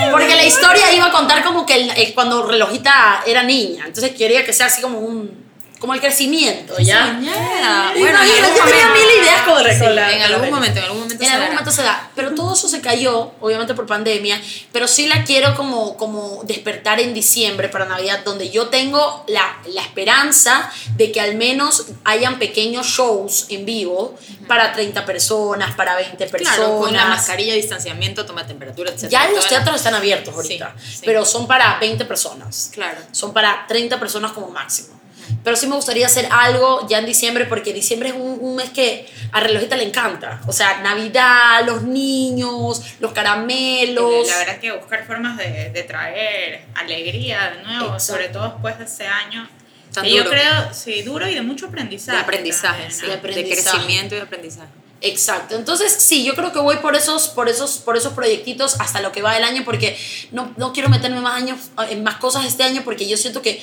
El- porque la historia iba a contar como que el- eh, cuando relojita era niña. Entonces quería que sea así como un. Como el crecimiento, ¿ya?
Soñada.
Bueno,
en
yo tenía mil ideas con
Sí,
la-
en algún momento, en algún momento
En
se
algún
dará.
momento se da, pero todo eso se cayó, obviamente por pandemia, pero sí la quiero como, como despertar en diciembre para Navidad, donde yo tengo la, la esperanza de que al menos hayan pequeños shows en vivo para 30 personas, para 20 personas.
Claro, con la mascarilla, distanciamiento, toma temperatura, etc.
Ya los teatros están abiertos ahorita,
Sí, sí.
pero son para 20 personas.
Claro.
Son para 30 personas como máximo. Pero sí me gustaría hacer algo ya en diciembre, porque diciembre es un, un mes que a Relojita le encanta. O sea, Navidad, los niños, los caramelos.
La verdad es que buscar formas de, de traer alegría de nuevo,
Exacto.
sobre todo después de ese año.
Tan
que yo
duro.
creo, sí, duro y de mucho aprendizaje.
De aprendizaje,
también,
sí,
¿no?
De
de
aprendizaje.
crecimiento y de aprendizaje.
Exacto. Entonces, sí, yo creo que voy por esos, por esos, por esos proyectitos hasta lo que va del año, porque no, no quiero meterme más años, en más cosas este año, porque yo siento que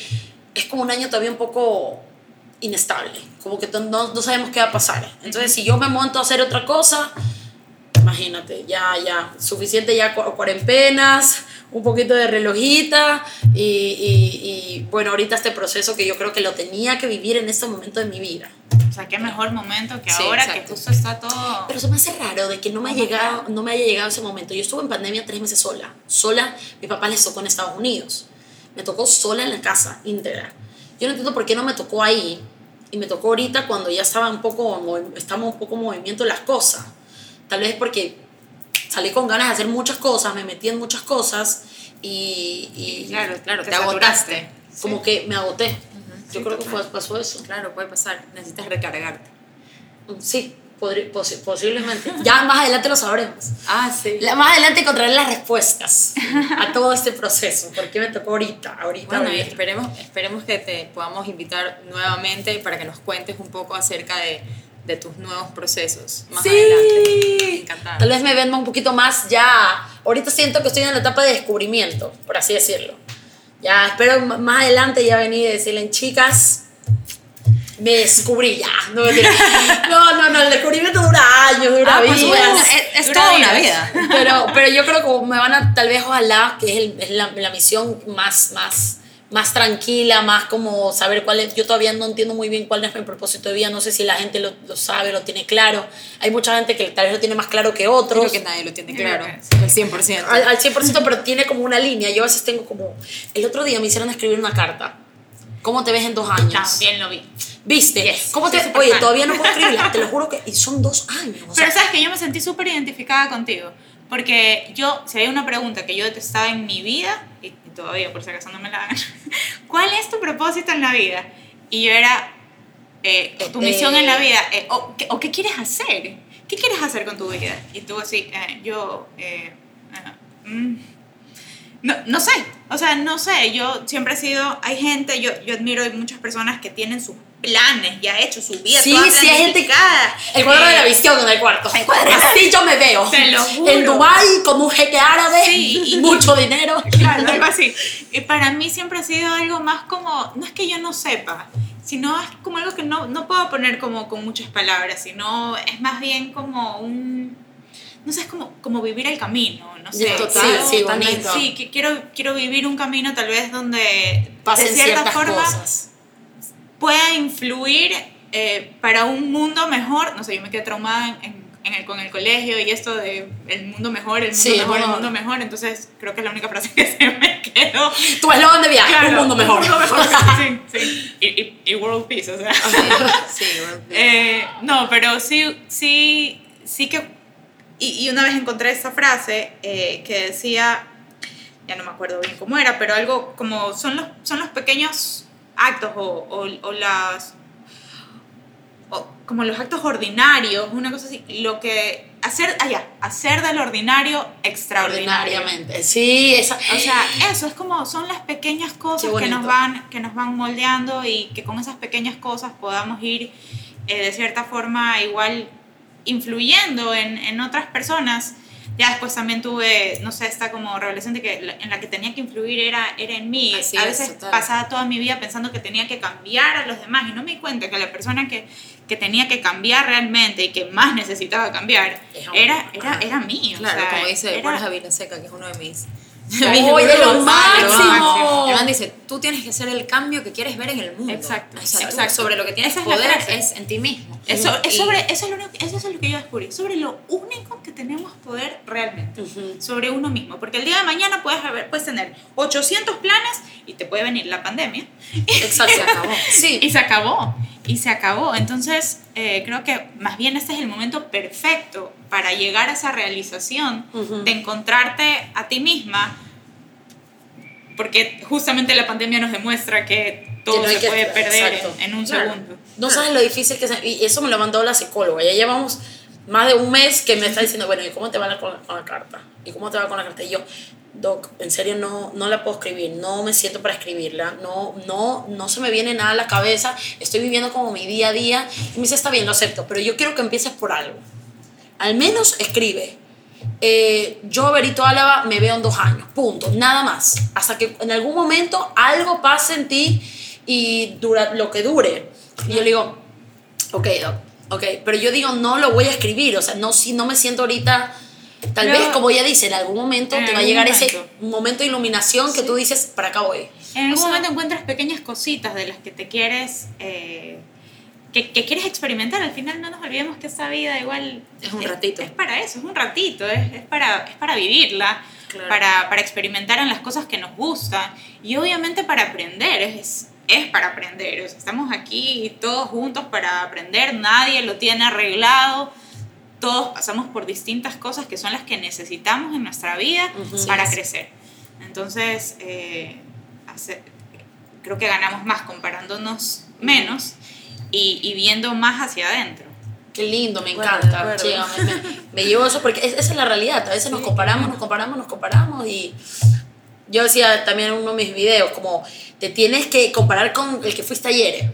es como un año todavía un poco inestable, como que no, no sabemos qué va a pasar. Entonces, si yo me monto a hacer otra cosa, imagínate, ya, ya, suficiente ya cu- cuarentenas, un poquito de relojita y, y, y, bueno, ahorita este proceso que yo creo que lo tenía que vivir en este momento de mi vida.
O sea, qué mejor momento que
Sí,
ahora que
exacto.
justo está todo.
Pero se me hace raro de que no me, ha llegado, no me haya llegado ese momento. Yo estuve en pandemia tres meses sola. Sola, mi papá les tocó en Estados Unidos. Me tocó sola en la casa, íntegra. Yo no entiendo por qué no me tocó ahí. Y me tocó ahorita cuando ya estaba un poco, estamos un poco en movimiento las cosas. Tal vez porque salí con ganas de hacer muchas cosas, me metí en muchas cosas y, y
Claro, claro,
Te
te, agotaste.
como que me agoté. Yo
Sí,
creo que
total.
pasó eso.
Claro, puede pasar. Necesitas recargarte.
Sí, podri- posi- posiblemente. Ya más adelante lo sabremos.
Ah, sí.
La- más adelante encontraré las respuestas a todo este proceso. ¿Por qué me tocó ahorita? Ahorita.
Bueno,
ahorita.
esperemos, esperemos que te podamos invitar nuevamente para que nos cuentes un poco acerca de, de tus nuevos procesos más
Sí.
adelante. Encantada.
Tal vez me venda un poquito más ya. Ahorita siento que estoy en la etapa de descubrimiento, por así decirlo. Ya espero más adelante ya venir y decirle, chicas, me descubrí ya. No, no, no, el descubrimiento dura años, dura
Ah, por
vidas.
supuesto, es, es
Dura
toda una
vidas.
vida.
pero, pero yo creo que me van a, tal vez, ojalá, que es, el- es la, la misión más, más, más tranquila, más como saber cuál es. Yo todavía no entiendo muy bien cuál es mi propósito de vida, no sé si la gente lo, lo sabe, lo tiene claro. Hay mucha gente que tal vez lo tiene más claro que otros.
Creo que nadie lo tiene claro. El 100%.
Al, al 100%, pero tiene como una línea. Yo a veces tengo como. El otro día me hicieron escribir una carta. ¿Cómo te ves en dos años?
También lo vi.
¿Viste?
Yes,
¿Cómo te Oye,
fan.
todavía no puedo escribirla. Te lo juro que son dos años. o sea,
Pero sabes que yo me sentí súper identificada contigo. Porque yo, si hay una pregunta que yo detestaba en mi vida, y, y todavía por si acaso no me la hagan, ¿cuál es tu propósito en la vida? Y yo era, eh, tu
Eh,
misión en la vida, eh, o, ¿qué- o qué quieres hacer? ¿Qué quieres hacer con tu vida? Y tú así, eh, yo, eh, eh, mm, no, no sé, o sea, no sé, yo siempre he sido, hay gente, yo, yo admiro hay muchas personas que tienen sus planes ya hechos, su vida
Sí,
toda
sí, hay gente-. El cuadro
Eh,
de la visión en el cuarto.
el cuadro.
Así yo me veo.
Te lo juro.
En Dubai con un jeque árabe
Sí,
y
y-
mucho dinero.
Claro, algo así. Y para mí siempre ha sido algo más como, no es que yo no sepa, sino es como algo que no, no puedo poner como con muchas palabras, sino es más bien como un, no sé, es como, como vivir el camino, no sé.
Total,
Quiero-
sí, bonito.
Sí, que quiero, quiero vivir un camino tal vez donde
Pasen
de cierta
ciertas
forma
cosas.
pueda influir eh, para un mundo mejor. No sé, yo me quedé traumada en, en el, con el colegio y esto de el mundo mejor, el mundo
Sí,
mejor, el mundo mejor. Entonces creo que es la única frase que se me quedó.
Tu eslogan de viaje,
Claro,
un mundo mejor.
Un mundo mejor, sí, sí. Y, y, y world peace, o sea.
Sí, bueno.
Eh, no, pero sí, sí, sí que... Y, y una vez encontré esta frase eh, que decía, ya no me acuerdo bien cómo era, pero algo como son los, son los pequeños actos o, o, o las... o como los actos ordinarios, una cosa así, lo que... Hacer, allá, hacer del ordinario extraordinario.
Ordinariamente. Sí, esa.
O sea, eso es como son las pequeñas cosas que nos van que nos van moldeando y que con esas pequeñas cosas podamos ir eh, de cierta forma igual influyendo en, en otras personas. Ya después también tuve, no sé, esta como revelación de que la- en la que tenía que influir era, era en mí.
Así
a
es,
veces
total.
pasaba toda mi vida pensando que tenía que cambiar a los demás y no me di cuenta que la persona que, que tenía que cambiar realmente y que más necesitaba cambiar
Es
era, era, era mí. o
Claro,
sea,
como dice Borja Vilaseca, que es uno de mis.
¡Uy, de lo máximo!
El dice: Tú tienes que ser el cambio que quieres ver en el mundo.
Exacto,
O sea, tú
exacto.
sobre lo que tienes
Esa es
poder
frase.
es en ti mismo.
Eso, es sobre, eso, es lo único, eso es lo que yo descubrí, sobre lo único que tenemos poder realmente,
Ujú.
sobre uno mismo. Porque el día de mañana puedes, haber, puedes tener 800 planes y te puede venir la pandemia.
Exacto.
Se acabó. Sí.
Y se acabó, y se acabó. Entonces, eh, creo que más bien este es el momento perfecto para llegar a esa realización
Ujú.
de encontrarte a ti misma, porque justamente la pandemia nos demuestra que todo
no hay
se
que-
puede perder en, en un
Claro.
segundo.
No sabes lo difícil que es. Y eso me lo mandó la psicóloga. Ya llevamos más de un mes que me está diciendo, bueno, ¿y cómo te va la- con, la, con la carta? ¿Y cómo te va con la carta? Y yo, Doc, en serio no, no la puedo escribir, no me siento para escribirla, no, no, no se me viene nada a la cabeza, estoy viviendo como mi día a día. Y me dice, está bien, lo acepto, pero yo quiero que empieces por algo. Al menos escribe. Eh, yo, Berito Álava, me veo en dos años, punto, nada más. Hasta que en algún momento algo pase en ti y dura lo que dure. Y yo le digo, ok, doc, ok, pero yo digo, no lo voy a escribir, o sea, no, si no me siento ahorita, tal vez, como ella dice, en algún momento
En
te va a llegar ese
momento.
de iluminación que tú dices, para acá voy.
En algún
O sea,
momento encuentras pequeñas cositas de las que te quieres, eh, que, que quieres experimentar. Al final no nos olvidemos que esta vida igual
Es un ratito.
Es, para eso, es un ratito, es, es para, es para vivirla,
Claro.
para, para experimentar en las cosas que nos gustan y obviamente para aprender, es, es para aprender. O sea, estamos aquí todos juntos para aprender, nadie lo tiene arreglado. Todos pasamos por distintas cosas que son las que necesitamos en nuestra vida
Ujú.
para
Sí, sí.
crecer. Entonces, eh, hace- creo que ganamos más comparándonos menos y, y viendo más hacia adentro.
Qué lindo, me
acuerdo,
encanta. chica, me, me- me llevo eso porque es- esa es la realidad. A veces nos comparamos, nos comparamos, nos comparamos y yo decía también en uno de mis videos, como te tienes que comparar con el que fuiste ayer,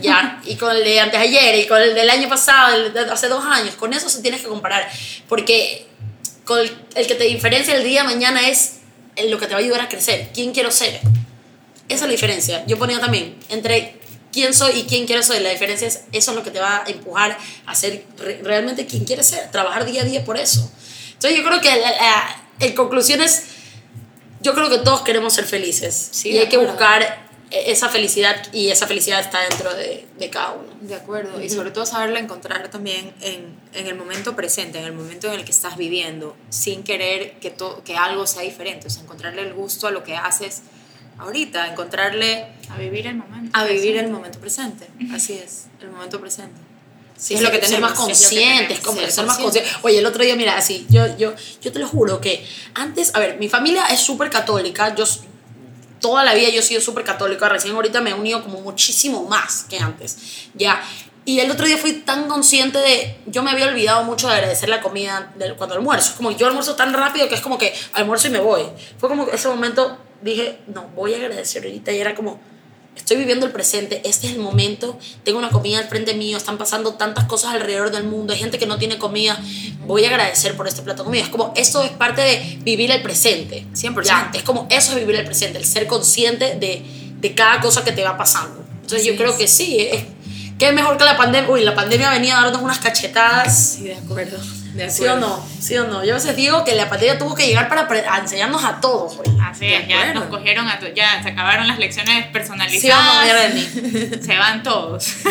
ya, y con el de antes ayer, y con el del año pasado, el de hace dos años, con eso se tienes que comparar, porque con el, el que te diferencia el día de mañana es lo que te va a ayudar a crecer. ¿Quién quiero ser? Esa es la diferencia. Yo ponía también entre quién soy y quién quiero ser. La diferencia es eso es lo que te va a empujar a ser re- realmente quien quieres ser, trabajar día a día por eso. Entonces yo creo que la, la- en conclusión es, yo creo que todos queremos ser felices
Sí,
y hay que buscar e- esa felicidad y esa felicidad está dentro de, de cada uno.
De acuerdo, y sobre todo saberla encontrar también en, en el momento presente, en el momento en el que estás viviendo, sin querer que, to- que algo sea diferente, o sea, encontrarle el gusto a lo que haces ahorita, encontrarle
A vivir el momento.
a vivir el momento presente, así es, el momento presente.
Sí,
Es
ser-
lo que
ser más
es
conscientes, como
ser
ser más
conscientes.
Oye, el otro día, mira, así, yo, yo, yo te lo juro que antes, a ver, mi familia es súper católica, yo toda la vida yo he sido súper católica, recién ahorita me he unido como muchísimo más que antes, ya. Y el otro día fui tan consciente de, yo me había olvidado mucho de agradecer la comida del, cuando almuerzo, es como yo almuerzo tan rápido que es como que almuerzo y me voy. Fue como que ese momento dije, no, voy a agradecer ahorita y era como, estoy viviendo el presente, este es el momento, tengo una comida al frente mío, están pasando tantas cosas alrededor del mundo, hay gente que no tiene comida, voy a agradecer por este plato de comida. Es como, esto es parte de vivir el presente.
100%.
Ya, es como, eso es vivir el presente, el ser consciente de, de cada cosa que te va pasando. Entonces yo
Así
creo que sí, es, que es mejor que la pandemia. Uy, la pandemia venía a darnos unas cachetadas.
Sí, de acuerdo. De
¿Sí o no? ¿Sí o no? Yo a veces digo que la pandemia tuvo que llegar para a enseñarnos a todos, güey.
Así es, ya nos cogieron, a to- ya se acabaron las lecciones
¿Sí o no,
personalizadas. se van todos.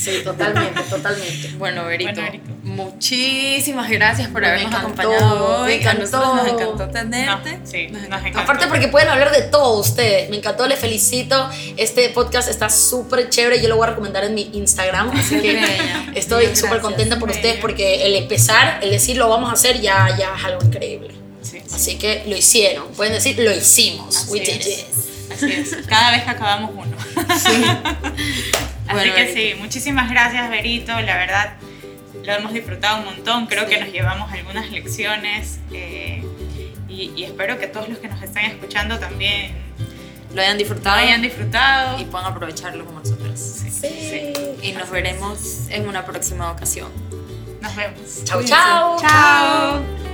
Sí, totalmente, totalmente.
Bueno, Berito,
Bueno.
Muchísimas gracias por habernos
encantó,
acompañado hoy. A nosotros nos
encantó.
tenerte.
No, sí,
Nos encantó.
Aparte porque pueden hablar de todo ustedes. Me encantó, les felicito. Este podcast está súper chévere. Yo lo voy a recomendar en mi Instagram. Así que estoy súper contenta por
Bella.
ustedes porque el empezar, el decir lo vamos a hacer ya, ya es algo increíble.
Sí, sí,
Así que lo hicieron. Pueden decir lo hicimos.
Así
We did
es.
it.
así es. Cada vez que acabamos uno. Así
Bueno,
que
Berito.
sí, muchísimas gracias, Berito. La verdad, lo hemos disfrutado un montón. Creo
Sí.
que nos llevamos algunas lecciones. eh, y, y espero que todos los que nos están escuchando también
Lo hayan disfrutado
hayan disfrutado.
y puedan aprovecharlo como nosotros.
Sí.
Y nos veremos en una próxima ocasión.
Nos vemos.
Chau, chau.
Chao.